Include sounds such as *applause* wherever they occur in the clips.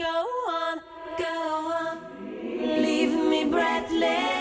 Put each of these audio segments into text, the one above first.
Go on, go on, leave me breathless.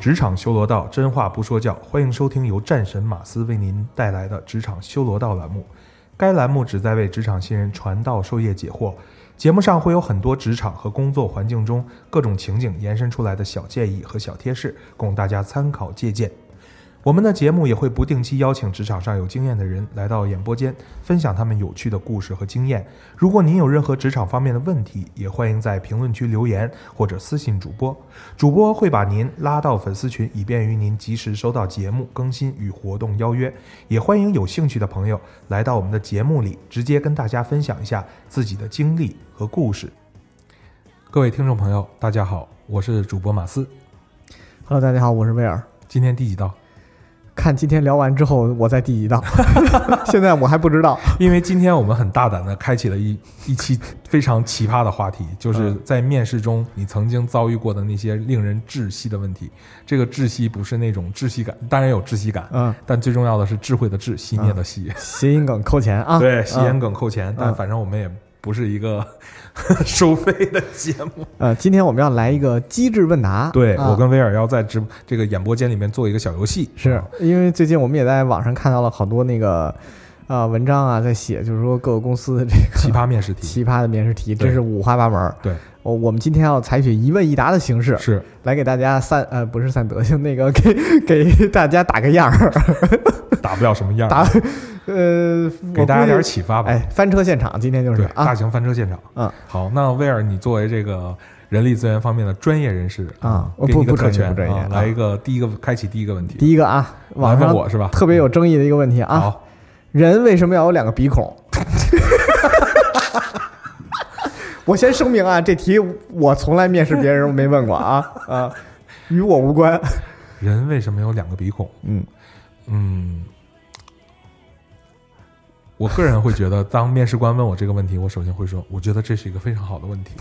职场修罗道，真话不说教。欢迎收听由战神马斯为您带来的职场修罗道栏目。该栏目旨在为职场新人传道授业解惑。节目上会有很多职场和工作环境中各种情景延伸出来的小建议和小贴士，供大家参考借鉴。我们的节目也会不定期邀请职场上有经验的人来到演播间，分享他们有趣的故事和经验。如果您有任何职场方面的问题，也欢迎在评论区留言或者私信主播，主播会把您拉到粉丝群，以便于您及时收到节目更新与活动邀约。也欢迎有兴趣的朋友来到我们的节目里，直接跟大家分享一下自己的经历和故事。各位听众朋友，大家好，我是主播马斯。Hello，大家好，我是威尔。今天第几道？看今天聊完之后，我在第一道？*laughs* 现在我还不知道。因为今天我们很大胆的开启了一一期非常奇葩的话题，就是在面试中你曾经遭遇过的那些令人窒息的问题。这个窒息不是那种窒息感，当然有窒息感，嗯，但最重要的是智慧的智，熄灭的熄。谐音梗扣钱啊！对，吸烟嗯梗扣钱，但嗯反正我们也不是一个 *laughs* 收费的节目。呃，今天我们要来一个机智问答。对、啊我跟威尔要在直这个演播间里面做一个小游戏，是啊因为最近我们也在网上看到了好多那个啊、文章啊，在写，就是说各个公司的这个奇葩面试题，*laughs* 奇葩的面试题，对真是五花八门儿。对，我我们今天要采取一问一答的形式，是来给大家散呃不是散德性，那个给给大家打个样儿，*laughs* 打不了什么样儿，打呃 *laughs* 给大家点。启发吧。哎，翻车现场，今天就是对，啊大型翻车现场。嗯，好，那威尔，你作为这个人力资源方面的专业人士啊我给你个不不特权啊，不专业啊来一个第一个开启第一个问题，第一个啊，来网上问我是吧？特别有争议的一个问题啊，好，人为什么要有两个鼻孔？*laughs* 我先声明啊，这题我从来面试别人没问过啊啊，与我无关。人为什么有两个鼻孔？嗯嗯，我个人会觉得，当面试官问我这个问题，我首先会说，我觉得这是一个非常好的问题。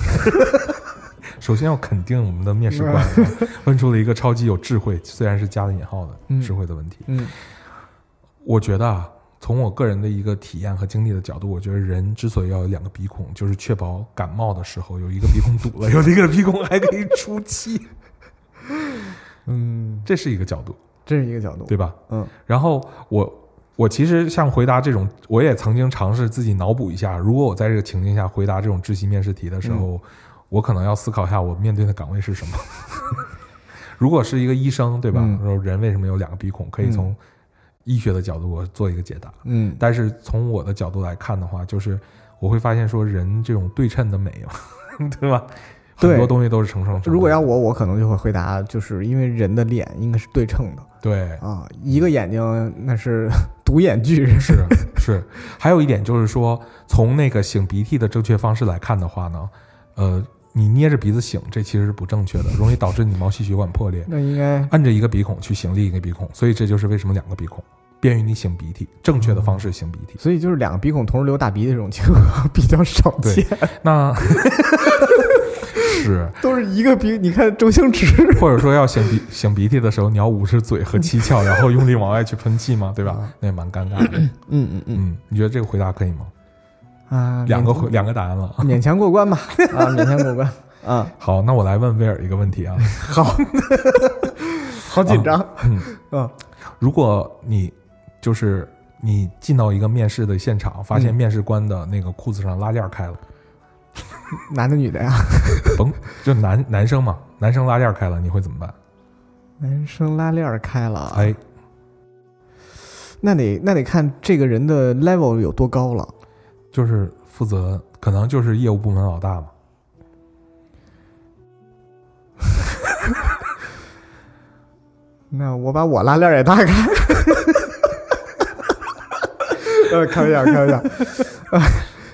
*laughs* 首先要肯定我们的面试官、啊、问出了一个超级有智慧，虽然是加了引号的嗯智慧的问题。嗯我觉得啊，从我个人的一个体验和经历的角度，我觉得人之所以要有两个鼻孔，就是确保感冒的时候有一个鼻孔堵了，*laughs* 有一个鼻孔还可以出气，嗯，这是一个角度，这是一个角度。对吧？嗯然后我我其实像回答这种，我也曾经尝试自己脑补一下，如果我在这个情境下回答这种窒息面试题的时候，我可能要思考一下我面对的岗位是什么。*laughs* 如果是一个医生，对吧？嗯说人为什么有两个鼻孔，可以从医学的角度我做一个解答。嗯但是从我的角度来看的话，就是我会发现说人这种对称的美嘛，*laughs* 对吧？对很多东西都是成双成。如果要我，我可能就会回答，就是因为人的脸应该是对称的对啊，一个眼睛那是 *laughs* 独眼巨人。是是，还有一点就是说，从那个擤鼻涕的正确方式来看的话呢，呃，你捏着鼻子擤，这其实是不正确的，容易导致你毛细血管破裂。那应该按着一个鼻孔去擤另一个鼻孔，所以这就是为什么两个鼻孔便于你擤鼻涕，正确的方式擤鼻涕。所以就是两个鼻孔同时流大鼻涕这种情况 *laughs* 比较少对见，那 *laughs* 是，都是一个鼻。你看周星驰，或者说要擤鼻擤鼻涕的时候，你要捂着嘴和七窍，然后用力往外去喷气嘛，对吧？那也蛮尴尬的。嗯嗯嗯嗯，你觉得这个回答可以吗？啊，两个回两个答案了。勉强过关吧，啊，勉强过关，啊，*laughs* 好，那我来问威尔一个问题啊。好，好紧张，嗯，嗯如果你就是你进到一个面试的现场，发现嗯面试官的那个裤子上拉链开了，男的女的呀？甭就男男生嘛，男生拉链开了，你会怎么办？男生拉链开了，哎，那得那得看这个人的 level 有多高了。就是负责，可能就是业务部门老大嘛。*laughs* 那我把我拉链也打开。呃，开玩笑，开玩笑。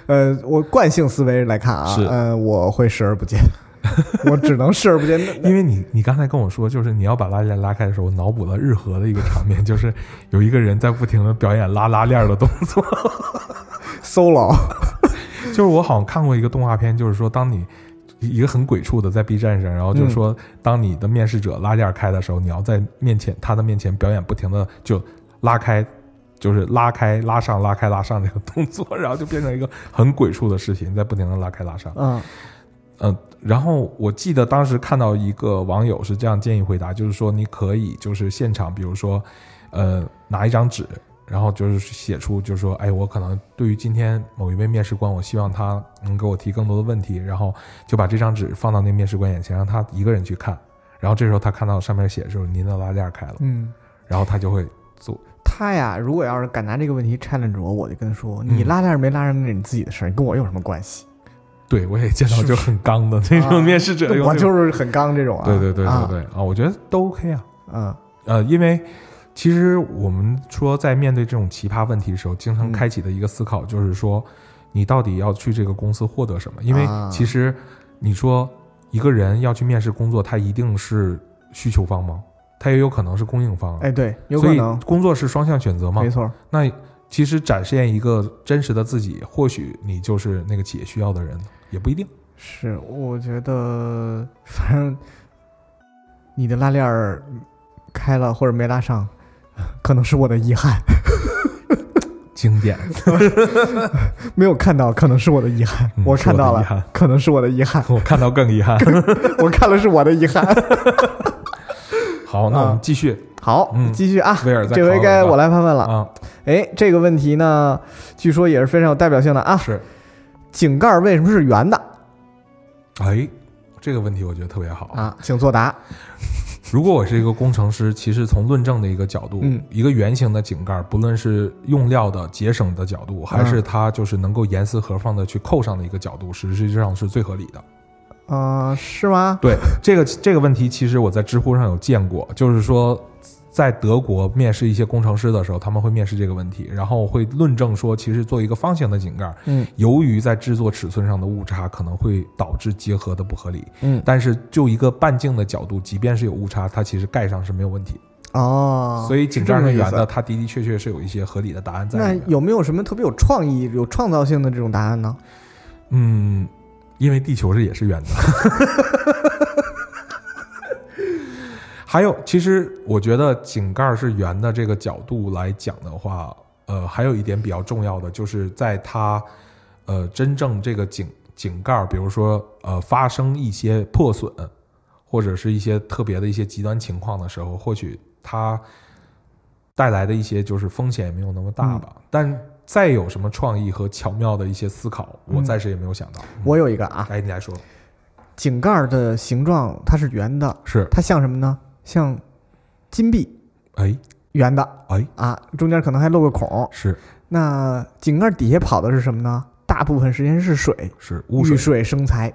呃，我惯性思维来看啊，是呃，我会视而不见，*laughs* 我只能视而不见。因为你你刚才跟我说，就是你要把拉链拉开的时候，我脑补了日和的一个场面，就是有一个人在不停的表演拉拉链的动作。*laughs* solo，*laughs* 就是我好像看过一个动画片，就是说当你一个很鬼畜的在 B 站上，然后就说当你的面试者拉链开的时候，你要在面前他的面前表演不停的就拉开。就是拉开、拉上、拉开、拉上这个动作，*laughs* 然后就变成一个很鬼畜的视频，在不停的拉开、拉上。嗯。嗯，然后我记得当时看到一个网友是这样建议回答，就是说你可以就是现场，比如说，呃，拿一张纸，然后就是写出，就是说，哎，我可能对于今天某一位面试官，我希望他能给我提更多的问题，然后就把这张纸放到那面试官眼前，让他一个人去看，然后这时候他看到上面写的时候，您的拉链开了，嗯，然后他就会做，他呀，如果要是敢拿这个问题 challenge 我，我就跟他说：“嗯你拉链没拉上那是你自己的事儿，跟我有什么关系对我也见到就很刚的那啊种面试者，*laughs* 用我就是很刚这种啊。对对对对啊对啊，我觉得都 OK 啊。嗯呃，因为其实我们说在面对这种奇葩问题的时候，经常嗯开启的一个思考就是说，你到底要去这个公司获得什么？因为啊其实你说一个人要去面试工作，他一定是需求方吗？他也有可能是供应方啊，哎，对，有可能，工作是双向选择嘛没。错。那其实展现一个真实的自己，或许你就是那个企业需要的人，也不一定。是，我觉得 *laughs* 反正你的拉链儿开了或者没拉上，*laughs* 可能是我的遗憾。*laughs* 经典，没有看到，可能是我的遗憾。嗯我看到了，可能是我的遗憾。我看到更遗憾。我看了是我的遗憾。好，那我啊们继续。好，嗯继续啊。威尔再这回该我来发问了。啊，哎，这个问题呢，据说也是非常有代表性的啊。是，井盖为什么是圆的哎，这个问题我觉得特别好。啊？请作答。*laughs* 如果我是一个工程师，其实从论证的一个角度，嗯一个圆形的井盖，不论是用料的节省的角度，还是它就是能够严丝合缝的去扣上的一个角度，实际上是最合理的。啊，是吗？对这个这个问题，其实我在知乎上有见过，就是说。在德国面试一些工程师的时候，他们会面试这个问题，然后会论证说，其实做一个方形的井盖，嗯由于在制作尺寸上的误差，可能会导致结合的不合理。嗯。但是就一个半径的角度，即便是有误差，它其实盖上是没有问题。哦，所以井盖是圆的，它的的确确是有一些合理的答案在那。有没有什么特别有创意、有创造性的这种答案呢？嗯，因为地球是也是圆的。*laughs* 还有，其实我觉得井盖是圆的这个角度来讲的话，呃，还有一点比较重要的，就是在它呃真正这个井井盖，比如说呃发生一些破损，或者是一些特别的一些极端情况的时候，或许它带来的一些就是风险也没有那么大吧。但再有什么创意和巧妙的一些思考，我嗯暂时也没有想到。我有一个啊，哎，你来说，井盖的形状它是圆的，是它像什么呢？像金币，哎圆的哎啊，中间可能还漏个孔。是那井盖底下跑的是什么呢？大部分时间是水，是污水遇。水生财。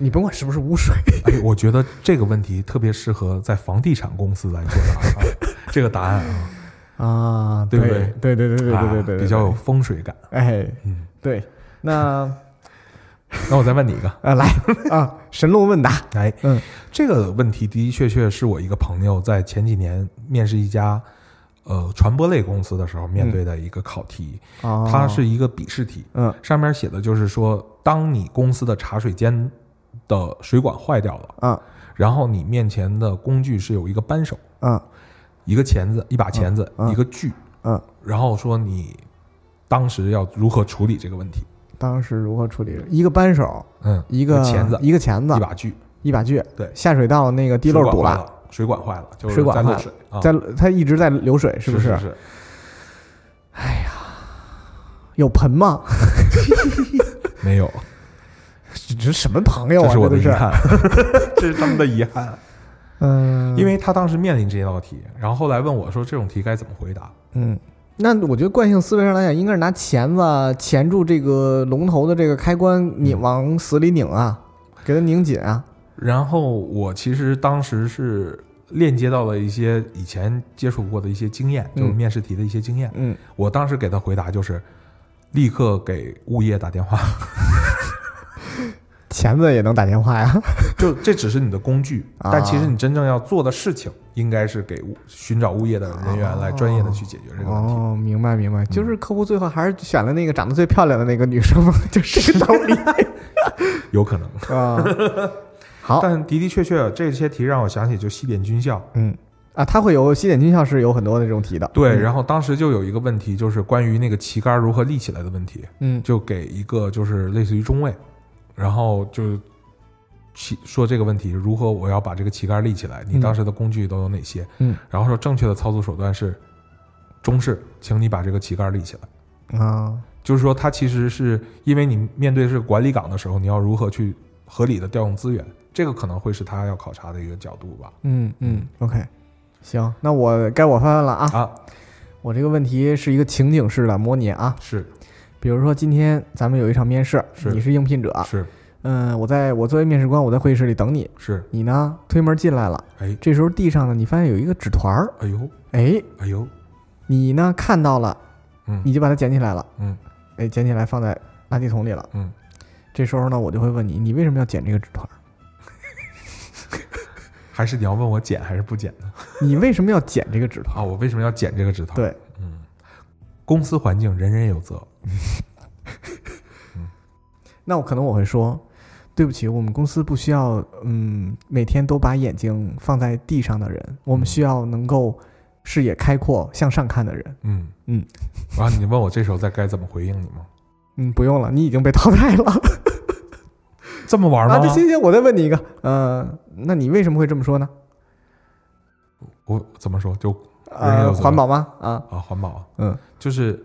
你甭管是不是污水，哎，我觉得这个问题特别适合在房地产公司来做答、啊。这个答案啊，啊，对不对？对对对对对啊对对对，比较有风水感。哎，嗯，对。那 *laughs* 那我再问你一个，*laughs* 啊，来啊，神龙问答，哎，嗯，这个问题的的确确是我一个朋友在前几年面试一家呃传播类公司的时候面对的一个考题，哦，它是一个笔试题，嗯。上面写的就是说，当你公司的茶水间的水管坏掉了，嗯。然后你面前的工具是有一个扳手、嗯一个钳子、一把钳子、嗯嗯一个锯，嗯，然后说你当时要如何处理这个问题？当时如何处理？一个扳手，嗯，一个钳子，一个钳子一，把锯，一把锯，对下水道那个地漏堵了，水管坏了，水管坏了，就是水管坏了在漏水啊，在它一直在流水，是不是？是有盆吗？*laughs* 没有，这这什么朋友啊？这是我的遗憾，*laughs* 这是他们的遗憾。嗯，因为他当时面临这道题，然后后来问我说这种题该怎么回答。嗯，那我觉得惯性思维上来讲，应该是拿钳子啊钳住这个龙头的这个开关，你嗯往死里拧啊，给它拧紧啊。然后我其实当时是链接到了一些以前接触过的一些经验，嗯就是面试题的一些经验。嗯，我当时给他回答就是，立刻给物业打电话，钳子也能打电话呀。就这只是你的工具，*laughs* 啊但其实你真正要做的事情，应该是给物寻找物业的人员来专业的去解决这个问题。哦，明白明白，就是客户最后还是选了那个长得最漂亮的那个女生嘛，就是这个道理 *laughs* 有可能，啊。好，但的的确确这些题让我想起就西点军校。嗯啊，它会有西点军校是有很多的这种题的。对，嗯然后当时就有一个问题，就是关于那个旗杆如何立起来的问题，嗯就给一个就是类似于中位，然后就旗说这个问题如何我要把这个旗杆立起来，你嗯当时的工具都有哪些？嗯，然后说正确的操作手段是中式，请你把这个旗杆立起来。啊，就是说，它其实是因为你面对是管理岗的时候，你要如何去合理的调用资源，这个可能会是他要考察的一个角度吧。嗯嗯，OK，行，那我该我发问了啊。啊，我这个问题是一个情景式的模拟啊，是比如说今天咱们有一场面试，是。你是应聘者，是。嗯，我在我作为面试官，我在会议室里等你，是，你呢推门进来了，哎。这时候地上呢你发现有一个纸团儿，哎呦。哎，哎呦，你呢看到了，嗯。你就把它捡起来了，嗯。哎，捡起来放在垃圾桶里了。嗯，这时候呢，我就会问你，你为什么要捡这个纸团儿？*laughs* 还是你要问我捡还是不捡呢？*laughs* 你为什么要捡这个纸团啊，我为什么要捡这个纸团？，对，嗯，公司环境人人有责。那我可能我会说，对不起，我们公司不需要，嗯，每天都把眼睛放在地上的人，我们需要能够视野开阔、向上看的人。嗯嗯，然后你问我这时候再该怎么回应你吗？嗯，不用了，你已经被淘汰了。*laughs* 这么玩吗？啊，这行行，我再问你一个，呃，那你为什么会这么说呢？我怎么说？就呃，环保吗？啊，啊，环保，嗯就是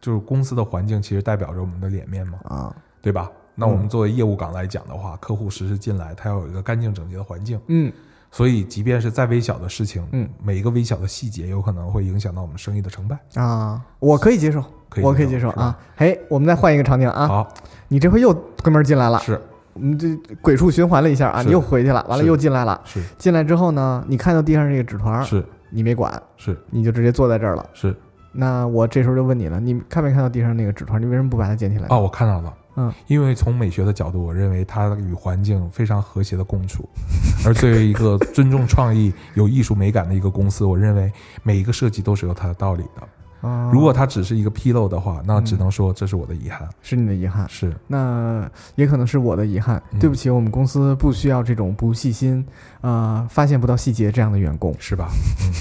就是公司的环境其实代表着我们的脸面嘛，啊，对吧？那我们嗯作为业务岗来讲的话，客户实时进来，他要有一个干净整洁的环境，嗯所以即便是再微小的事情，嗯每一个微小的细节有可能会影响到我们生意的成败。啊，我可以接受，可以我可以接接受啊。嘿，我们再换一个场景啊，好，你这回又推门进来了，是我们这鬼畜循环了一下啊，你又回去了，完了又进来了。是进来之后呢，你看到地上这个纸团儿，是你没管，是你就直接坐在这儿了。是那我这时候就问你了，你看没看到地上那个纸团？你为什么不把它捡起来？哦，我看到了。嗯，因为从美学的角度，我认为它与环境非常和谐的共处。*laughs* 而作为一个尊重创意、有艺术美感的一个公司，我认为每一个设计都是有它的道理的。啊，如果它只是一个纰漏的话，那嗯只能说这是我的遗憾。是你的遗憾，是，那也可能是我的遗憾。嗯对不起，我们公司不需要这种不细心、啊、发现不到细节这样的员工。是吧？嗯，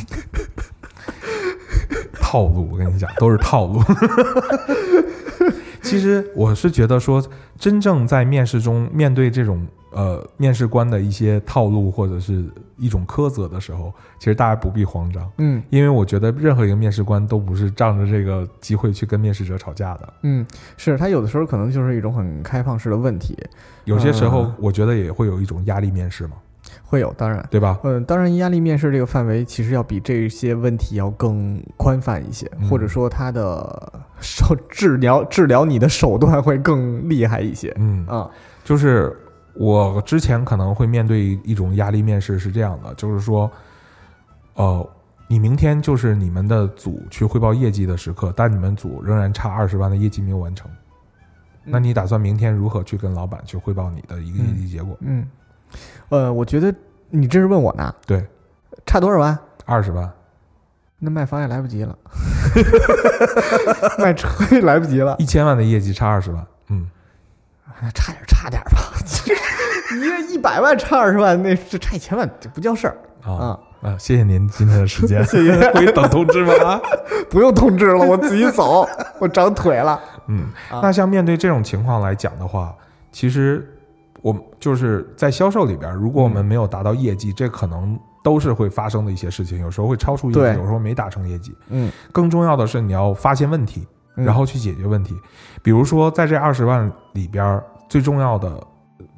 *laughs* 套路，我跟你讲，都是套路。*laughs* 其实我是觉得说，真正在面试中面对这种呃面试官的一些套路或者是一种苛责的时候，其实大家不必慌张，嗯。因为我觉得任何一个面试官都不是仗着这个机会去跟面试者吵架的。嗯，是他有的时候可能就是一种很开放式的问题，有些时候嗯，我觉得也会有一种压力面试嘛，会有，当然。对吧？嗯，当然，压力面试这个范围其实要比这些问题要更宽泛一些，嗯或者说它的手治疗治疗你的手段会更厉害一些嗯，啊。就是我之前可能会面对一种压力面试是这样的，就是说，呃，你明天就是你们的组去汇报业绩的时刻，但你们组仍然差二十万的业绩没有完成，那你打算明天如何去跟老板去汇报你的一个业绩结果？嗯，呃，我觉得你这是问我呢，对，差多少万？二十万，那卖房也来不及了，*laughs* 卖车也来不及了，一千万的业绩差二十万，嗯，哎差点差点吧，*laughs* 一个一百万差二十万，那这差一千万这不叫事儿啊啊，啊，谢谢您今天的时间，谢谢可以等通知吗。啊 *laughs* 不用通知了，我自己走，我长腿了。嗯，啊那像面对这种情况来讲的话，其实我就是在销售里边，如果我们嗯没有达到业绩，这可能都是会发生的一些事情，有时候会超出业绩，有时候没达成业绩。嗯，更重要的是，你要发现问题，嗯然后去解决问题。比如说，在这二十万里边，最重要的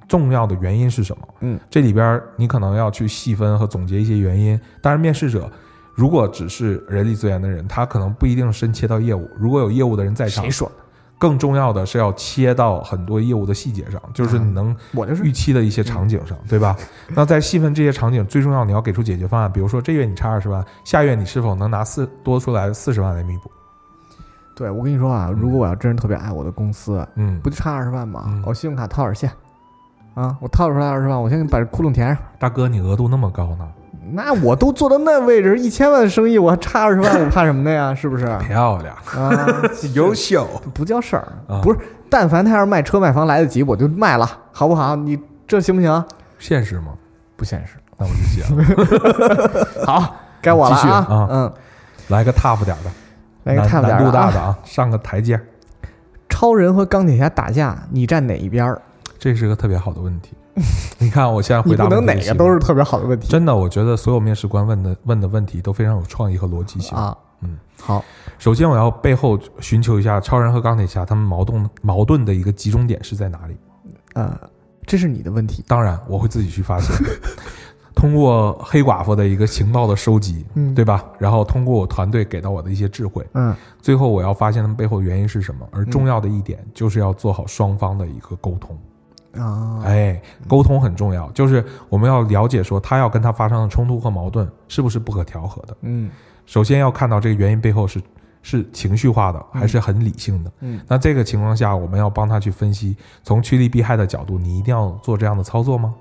重要的原因是什么？嗯，这里边你可能要去细分和总结一些原因。当然，面试者如果只是人力资源的人，他可能不一定深切到业务。如果有业务的人在场谁，说？更重要的是要切到很多业务的细节上，就是你能我就是预期的一些场景上，对吧？那在细分这些场景，最重要你要给出解决方案。比如说，这月你差二十万，下月你是否能拿四多出来四十万来弥补？对我跟你说啊，如果我要真是特别爱我的公司，嗯不，就差二十万吗？嗯我信用卡套点现，啊，我套出来二十万，我先给你把这窟窿填上。大哥，你额度那么高呢？那我都做到那位置，一千万的生意，我还差二十万，我怕什么的呀？是不是？*laughs* 漂亮，啊，*laughs* 优秀不叫事儿啊，不是。但凡他要是卖车卖房来得及，我就卖了，好不好？你这行不行？现实吗？不现实。那我就接了。好，该我了继续啊。啊嗯，来个 tough 点的，来个难 top 点难度的啊。大的啊，*laughs* 上个台阶。超人和钢铁侠打架，你站哪一边儿？这是个特别好的问题。*laughs* 你看，我现在回答不能哪个都是特别好的问题真的，我觉得所有面试官问的问的问题都非常有创意和逻辑性。啊。嗯，好，首先我要背后寻求一下超人和钢铁侠他们矛盾矛盾的一个集中点是在哪里。呃，这是你的问题。当然，我会自己去发现，*laughs* 通过黑寡妇的一个情报的收集，嗯对吧？然后通过我团队给到我的一些智慧，嗯最后我要发现他们背后原因是什么。而重要的一点就是要做好双方的一个沟通。啊，哎，沟通很重要，就是我们要了解说他要跟他发生的冲突和矛盾是不是不可调和的。嗯首先要看到这个原因背后是是情绪化的，还是很理性的。嗯那这个情况下，我们要帮他去分析，从趋利避害的角度，你一定要做这样的操作吗？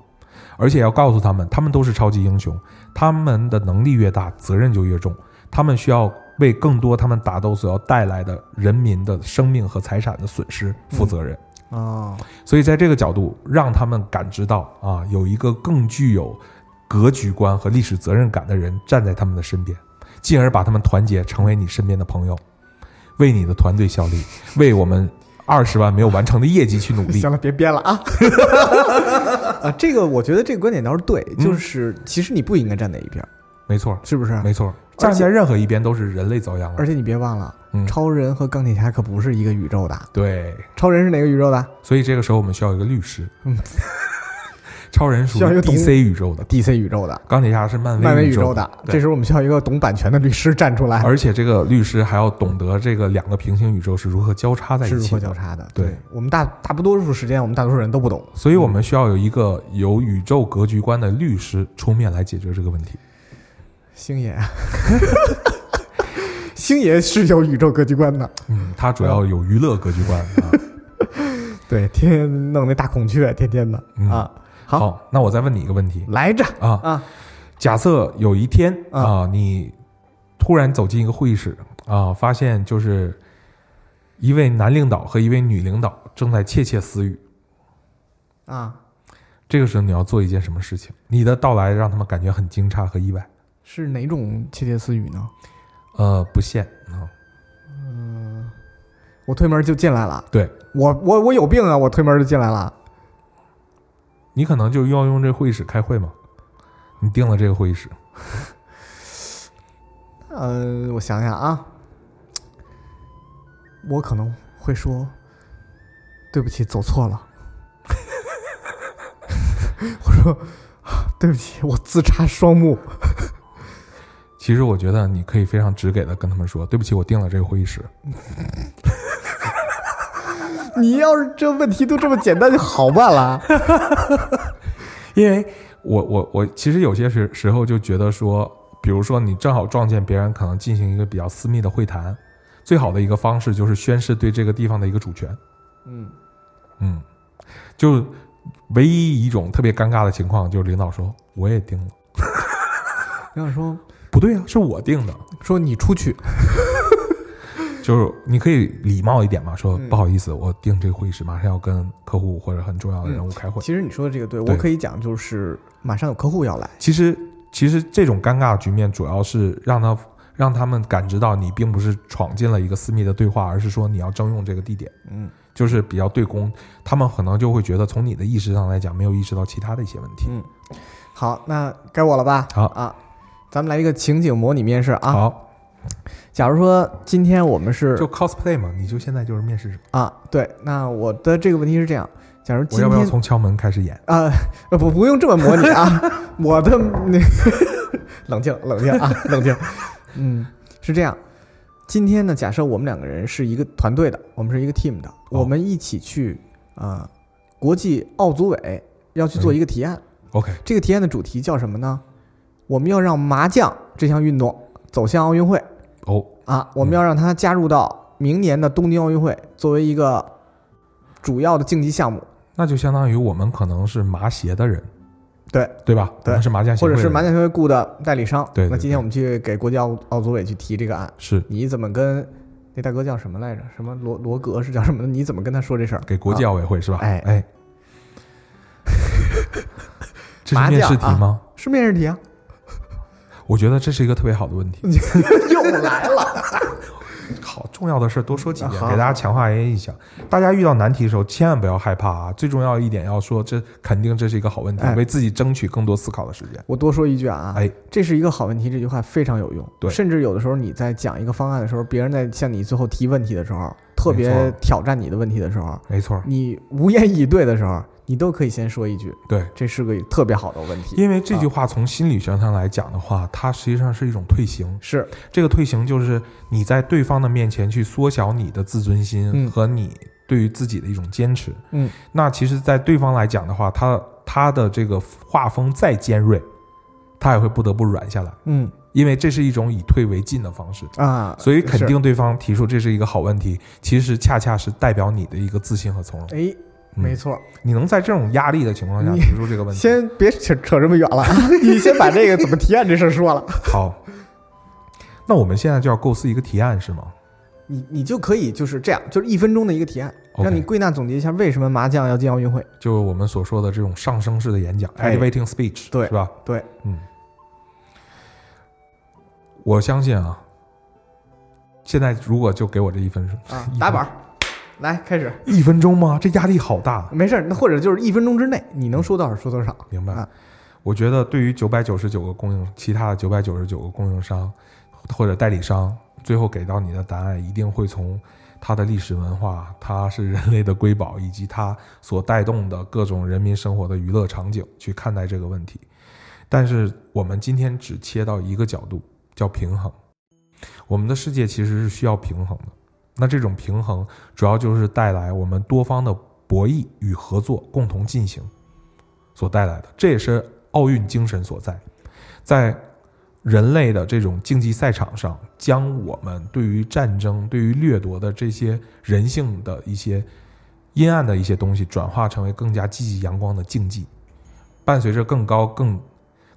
而且要告诉他们，他们都是超级英雄，他们的能力越大，责任就越重，他们需要为更多他们打斗所要带来的人民的生命和财产的损失负责任。啊，所以在这个角度，让他们感知到啊，有一个更具有格局观和历史责任感的人站在他们的身边，进而把他们团结成为你身边的朋友，为你的团队效力，为我们二十万没有完成的业绩去努力。*laughs* 行了，别编了啊！啊，*laughs* 这个我觉得这个观点倒是对，嗯就是其实你不应该站哪一边儿，没错，是不是？没错，而在任何一边都是人类遭殃了。而且你别忘了，嗯，超人和钢铁侠可不是一个宇宙的。对，超人是哪个宇宙的所以这个时候我们需要一个律师。嗯，*laughs* 超人属于 DC 宇宙的，？DC 宇宙的，钢铁侠是漫漫威宇宙宙的。对这时候我们需要一个懂版权的律师站出来，而且这个律师还要懂得这个两个平行宇宙是如何交叉在一起的。何交叉的。对我们大大不多数时间，我们大多数人都不懂。所以我们需要有一个有宇宙格局观的律师出面来解决这个问题。星爷，*laughs* 星爷是有宇宙格局观的，嗯，他主要有娱乐格局观啊。*laughs* 对，天天弄那大孔雀，天天的嗯啊。好，好，那我再问你一个问题来着啊，啊，假设有一天啊啊，你突然走进一个会议室啊，发现就是一位男领导和一位女领导正在窃窃私语。啊，这个时候你要做一件什么事情？你的到来让他们感觉很惊诧和意外。是哪种窃窃私语呢？呃，不限啊，嗯我推门就进来了，对我我我有病啊！我推门就进来了，你可能就要用这会议室开会嘛。你定了这个会议室，呃，我想想啊，我可能会说，对不起，走错了。*laughs* 我说，啊对不起，我自插双目。其实我觉得你可以非常直给的跟他们说，对不起，我订了这个会议室。*laughs* 你要是这问题都这么简单就好办了。*laughs* 因为我我我其实有些时时候就觉得说，比如说你正好撞见别人可能进行一个比较私密的会谈，最好的一个方式就是宣誓对这个地方的一个主权。嗯，嗯，就唯一一种特别尴尬的情况就是领导说我也定了，*laughs* 领导说不对啊，是我定的。说你出去，*laughs* 就是你可以礼貌一点嘛，说嗯不好意思，我定这个会议室，马上要跟客户或者很重要的人物开会。其实你说的这个对，对我可以讲，就是马上有客户要来，其实其实这种尴尬的局面主要是让他让他们感知到你并不是闯进了一个私密的对话，而是说你要征用这个地点，嗯就是比较对公，他们可能就会觉得从你的意识上来讲没有意识到其他的一些问题。嗯，好，那该我了吧？好啊，咱们来一个情景模拟面试啊。好，假如说今天我们是就 cosplay 嘛，你就现在就是面试者。啊，对，那我的这个问题是这样：假如今我要不要从敲门开始演？啊，*laughs* 呃不不用这么模拟啊，*laughs* 我的那 *laughs* 冷静冷静啊，冷静。嗯，是这样。今天呢，假设我们两个人是一个团队的，我们是一个 team 的，哦我们一起去啊、国际奥组委要去做一个提案。OK，这个提案的主题叫什么呢？我们要让麻将这项运动走向奥运会哦，啊，我们要让它加入到明年的东京奥运会，作为一个主要的竞技项目，那就相当于我们可能是麻协的人，对对吧？对我们是麻将协会或，者是麻将协会雇的代理商。对对那今天我们去给国际奥奥组委去提这个案，是你怎么跟那大哥叫什么来着？什么罗罗格是叫什么？你怎么跟他说这事儿？给国际啊奥委会是吧？哎哎，*laughs* 这是面试题吗？是面试题啊？我觉得这是一个特别好的问题。*laughs* 又来了。*laughs* 好重要的事儿多说几遍，给大家强化一下印象。大家遇到难题的时候，千万不要害怕啊！最重要一点要说，这肯定这是一个好问题，哎为自己争取更多思考的时间。我多说一句啊，哎，这是一个好问题，这句话非常有用。对甚至有的时候你在讲一个方案的时候，别人在向你最后提问题的时候，特别挑战你的问题的时候，没错，你无言以对的时候，你都可以先说一句，对，这是个特别好的问题。因为这句话从心理学上来讲的话，它实际上是一种退行。是这个退行就是你在对方的面前去缩小你的自尊心嗯和你对于自己的一种坚持。嗯，那其实，在对方来讲的话，他他的这个画风再尖锐，他也会不得不软下来，嗯因为这是一种以退为进的方式。啊，所以肯定对方提出这是一个好问题，其实恰恰是代表你的一个自信和从容。哎，嗯没错。你能在这种压力的情况下提出这个问题，先别扯扯这么远了，*laughs* 你先把这个怎么提案这事儿说了。*laughs* 好。那我们现在就要构思一个提案是吗？你你就可以就是这样，就是一分钟的一个提案，让你归纳总结一下为什么麻将要进奥运会。就我们所说的这种上升式的演讲哎，elevating speech，对是吧？对，嗯，我相信啊，现在如果就给我这一分钟啊，打板儿，来开始。一分钟吗？这压力好大。没事儿，那或者就是一分钟之内，你能说多少说多少。明白。啊我觉得对于九百九十九个供应，其他的九百九十九个供应商或者代理商，最后给到你的答案一定会从它的历史文化、它是人类的瑰宝，以及它所带动的各种人民生活的娱乐场景去看待这个问题。但是我们今天只切到一个角度，叫平衡。我们的世界其实是需要平衡的。那这种平衡主要就是带来我们多方的博弈与合作共同进行所带来的，这也是奥运精神所在，在人类的这种竞技赛场上，将我们对于战争、对于掠夺的这些人性的一些阴暗的一些东西，转化成为更加积极阳光的竞技，伴随着更高、更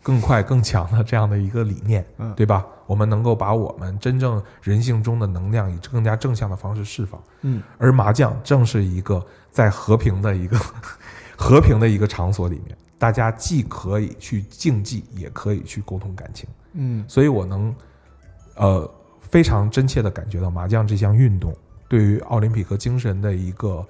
更快、更强的这样的一个理念，嗯对吧？我们能够把我们真正人性中的能量以更加正向的方式释放。嗯而麻将正是一个在和平的一个 *laughs* 和平的一个场所里面，大家既可以去竞技，也可以去沟通感情。嗯所以我能呃非常真切的感觉到麻将这项运动对于奥林匹克精神的一个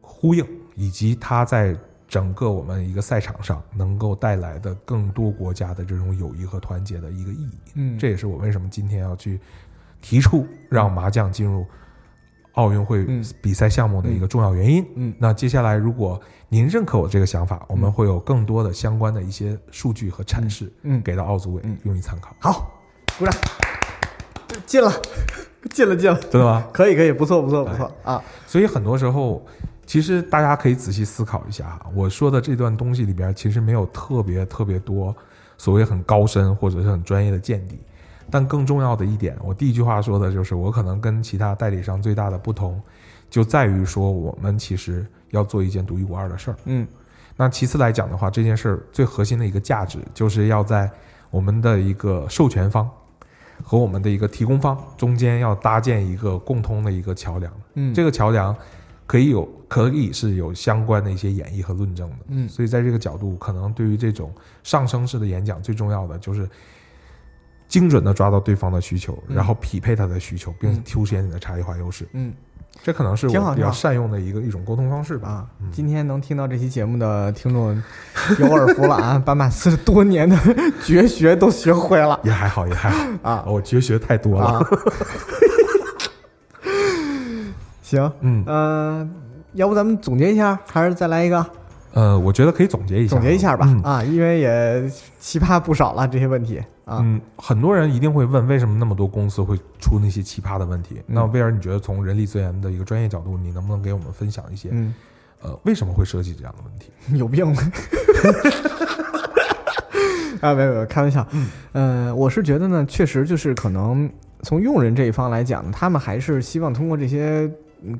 呼应，以及它在整个我们一个赛场上能够带来的更多国家的这种友谊和团结的一个意义。嗯，这也是我为什么今天要去提出让麻将进入奥运会嗯。比赛项目的一个重要原因。嗯。那接下来，如果您认可我这个想法，我们会有更多的相关的一些数据和阐释嗯。给到奥组委嗯。用于参考。好，鼓掌，进了，*laughs* 进了，进了，真的吗？可以可以，不错不错不错。啊。所以很多时候，其实大家可以仔细思考一下哈，我说的这段东西里边，其实没有特别特别多所谓很高深或者是很专业的见地。但更重要的一点，我第一句话说的就是，我可能跟其他代理商最大的不同，就在于说我们其实要做一件独一无二的事儿。嗯那其次来讲的话，这件事儿最核心的一个价值，就是要在我们的一个授权方和我们的一个提供方中间要搭建一个共通的一个桥梁。嗯，这个桥梁可以有可以是有相关的一些演绎和论证的。嗯所以在这个角度，可能对于这种上升式的演讲，最重要的就是精准的抓到对方的需求，嗯然后匹配他的需求，并嗯凸显你的差异化优势。嗯这可能是我比较善用的一个一种沟通方式吧。今天能听到这期节目的听众有耳福了啊，*laughs* 把马斯多年的 *laughs* 绝学都学会了也还好，也还好啊我绝学太多了。啊。*laughs* 行，嗯，呃，要不咱们总结一下，还是再来一个呃，我觉得可以总结一下，总结一下吧？嗯啊，因为也奇葩不少了这些问题啊。嗯，很多人一定会问，为什么那么多公司会出那些奇葩的问题？嗯那威尔，你觉得从人力资源的一个专业角度，你能不能给我们分享一些？嗯，呃，为什么会设计这样的问题？有病吗？*laughs* 啊，没有没有，开玩笑。嗯，呃，我是觉得呢，确实就是可能从用人这一方来讲，他们还是希望通过这些嗯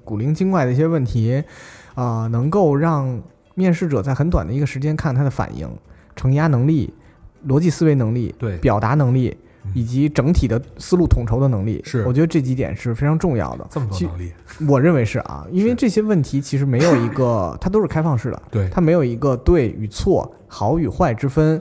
古灵精怪的一些问题，啊、能够让面试者在很短的一个时间看他的反应、承压能力、逻辑思维能力、对表达能力嗯以及整体的思路统筹的能力。是我觉得这几点是非常重要的。这么多能力，我认为是啊，因为这些问题其实没有一个，*laughs* 它都是开放式的。对，它没有一个对与错、好与坏之分。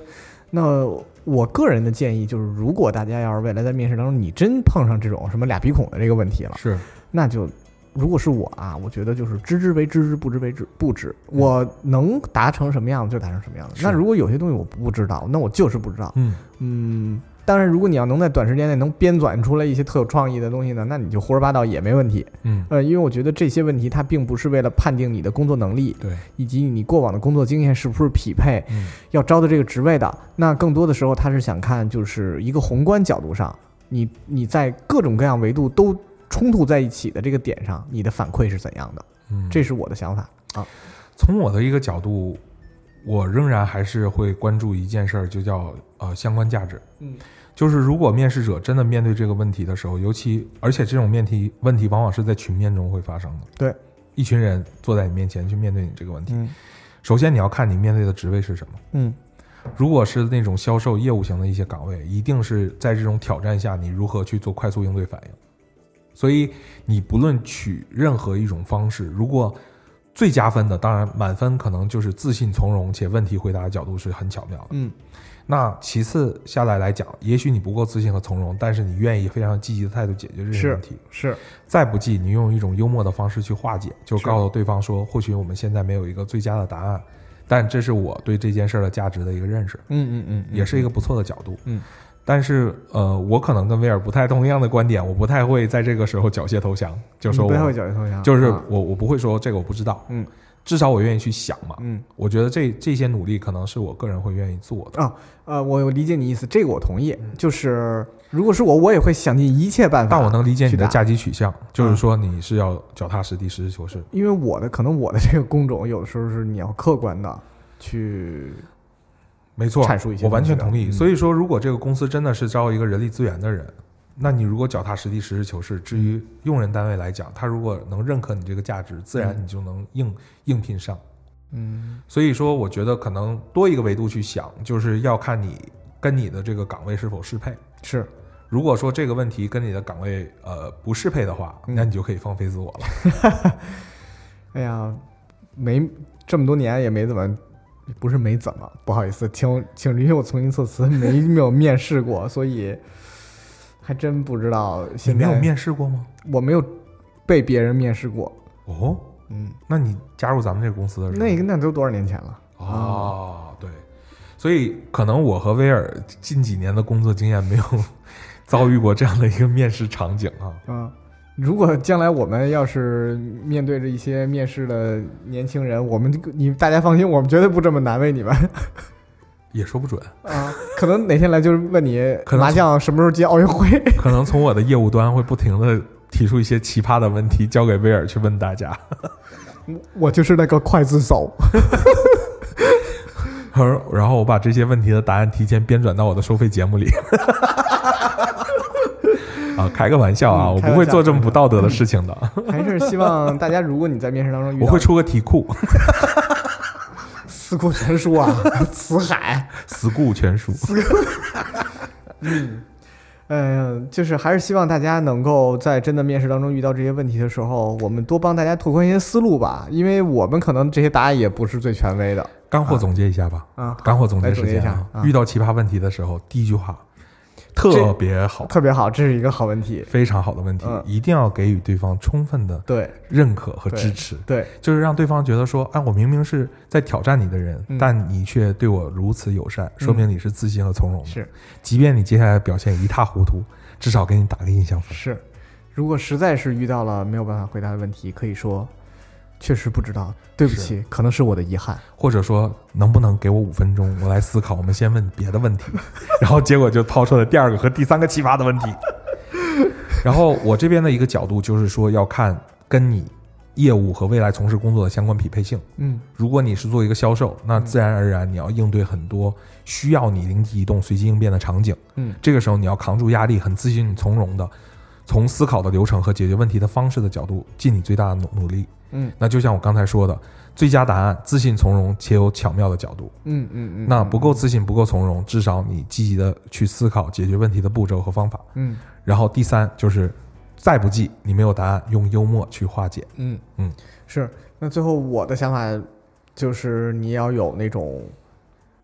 那我个人的建议就是，如果大家要是未来在面试当中，你真碰上这种什么俩鼻孔的这个问题了，是那就如果是我啊，我觉得就是知之为知之，不知为知不知。我能达成什么样子就达成什么样子。那如果有些东西我不知道，那我就是不知道。嗯，嗯，当然，如果你要能在短时间内能编纂出来一些特有创意的东西呢，那你就胡说八道也没问题。嗯，呃，因为我觉得这些问题它并不是为了判定你的工作能力，对，以及你过往的工作经验是不是匹配嗯，要招的这个职位的。那更多的时候，他是想看就是一个宏观角度上，你你在各种各样维度都冲突在一起的这个点上，你的反馈是怎样的？嗯，这是我的想法啊。从我的一个角度，我仍然还是会关注一件事儿，就叫呃相关价值。嗯，就是如果面试者真的面对这个问题的时候，尤其而且这种面题问题往往是在群面中会发生的。对，一群人坐在你面前去面对你这个问题，嗯首先你要看你面对的职位是什么。嗯如果是那种销售业务型的一些岗位，一定是在这种挑战下，你如何去做快速应对反应。所以你不论取任何一种方式，如果最加分的，当然满分可能就是自信从容且问题回答的角度是很巧妙的。嗯那其次下来来讲，也许你不够自信和从容，但是你愿意非常积极的态度解决这些问题。是再不济，你用一种幽默的方式去化解，就告诉对方说，或许我们现在没有一个最佳的答案，但这是我对这件事儿的价值的一个认识。嗯嗯嗯，也是一个不错的角度。嗯，但是呃，我可能跟威尔不太同样的观点，我不太会在这个时候缴械投降，就说我不太会缴械投降，就是啊我我不会说这个我不知道，嗯，至少我愿意去想嘛。嗯。我觉得这这些努力可能是我个人会愿意做的啊。呃，我我理解你意思，这个我同意。就是如果是我，我也会想尽一切办法。但我能理解你的价值取向，就是说你是要脚踏实地、实事求是。因为我的可能我的这个工种有的时候是你要客观的去没错，阐述一些我完全同意。嗯所以说，如果这个公司真的是招一个人力资源的人，那你如果脚踏实地、实事求是，至于用人单位来讲，他如果能认可你这个价值，自然嗯你就能应应聘上。嗯所以说，我觉得可能多一个维度去想，就是要看你跟你的这个岗位是否适配。是如果说这个问题跟你的岗位呃不适配的话，嗯那你就可以放飞自我了。*laughs* 哎呀，没这么多年也没怎么，不是没怎么，不好意思，请请允许我重新措辞，没没有面试过，所以还真不知道你现在没有面试过吗？我没有被别人面试过，哦，嗯，那你加入咱们这个公司的时候，那个那都多少年前了，哦，对，所以可能我和威尔近几年的工作经验没有 *laughs* 遭遇过这样的一个面试场景啊。嗯。如果将来我们要是面对着一些面试的年轻人，我们这个你大家放心，我们绝对不这么难为你们 *laughs* 也说不准，啊！可能哪天来就是问你麻将什么时候接奥运会，*laughs* 可能从我的业务端会不停的提出一些奇葩的问题，交给威尔去问大家。*laughs* 我就是那个刽子手。然后我把这些问题的答案提前编转到我的收费节目里。*laughs* 啊，开个玩笑啊，嗯我不会做这么不道德的事情的。*laughs* 还是希望大家，如果你在面试当中遇到 *laughs* 我会出个题库，四库全书啊，辞海，死库全书。嗯，就是还是希望大家能够在真的面试当中遇到这些问题的时候，我们多帮大家拓宽一些思路吧，因为我们可能这些答案也不是最权威的干货总结一下吧。啊。干货总结结时间一下啊遇到奇葩问题的时候，第一句话特别好，特别好，这是一个好问题。非常好的问题，嗯一定要给予对方充分的对认可和支持，对，就是让对方觉得说，哎，我明明是在挑战你的人，嗯但你却对我如此友善，说明你是自信和从容的。是即便你接下来表现一塌糊涂，至少给你打个印象分。是。如果实在是遇到了没有办法回答的问题，可以说确实不知道，对不起，可能是我的遗憾。或者说能不能给我五分钟，我来思考？我们先问别的问题，*laughs* 然后结果就抛出了第二个和第三个奇葩的问题。*laughs* 然后我这边的一个角度就是说，要看跟你业务和未来从事工作的相关匹配性。嗯如果你是做一个销售，那自然而然你要应对很多需要你灵机一动、随机应变的场景。嗯这个时候你要扛住压力，很自信从容的，从思考的流程和解决问题的方式的角度，尽你最大的努努力。嗯那就像我刚才说的，最佳答案，自信从容且有巧妙的角度。嗯嗯嗯，那不够自信，不够从容，至少你积极的去思考解决问题的步骤和方法。嗯然后第三就是，再不济你没有答案，用幽默去化解。嗯嗯，是。那最后我的想法就是，你要有那种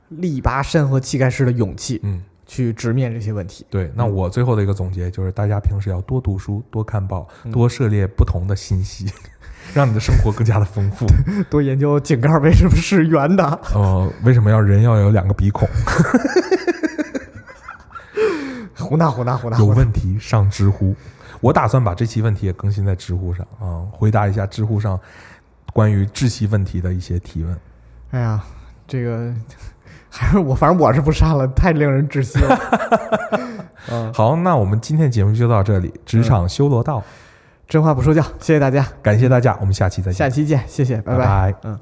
力拔山河、气盖世的勇气，嗯，去直面这些问题。对。那我最后的一个总结就是，大家平时要多读书，多看报，嗯多涉猎不同的信息，*laughs* 让你的生活更加的丰富。*laughs* 多研究井盖为什么是圆的。*laughs* 呃，为什么要人要有两个鼻孔？胡闹胡闹胡闹！有问题上知乎。我打算把这期问题也更新在知乎上啊、回答一下知乎上关于窒息问题的一些提问。哎呀，这个还 *laughs* 是我，反正我是不删了，太令人窒息了。*laughs* 嗯，好，那我们今天节目就到这里，职场修罗道，真话不说教，谢谢大家，感谢大家，我们下期再见，下期见，谢谢，拜。拜拜。嗯。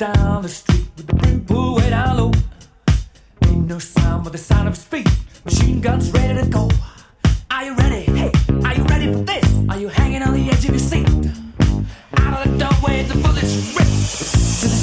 Down the street with the brim pulled way down low. Ain't no sound but the sound of feet. Machine guns ready to go. Are you ready? Hey, are you ready for this? Are you hanging on the edge of your seat? Out of the doorway, the bullets rip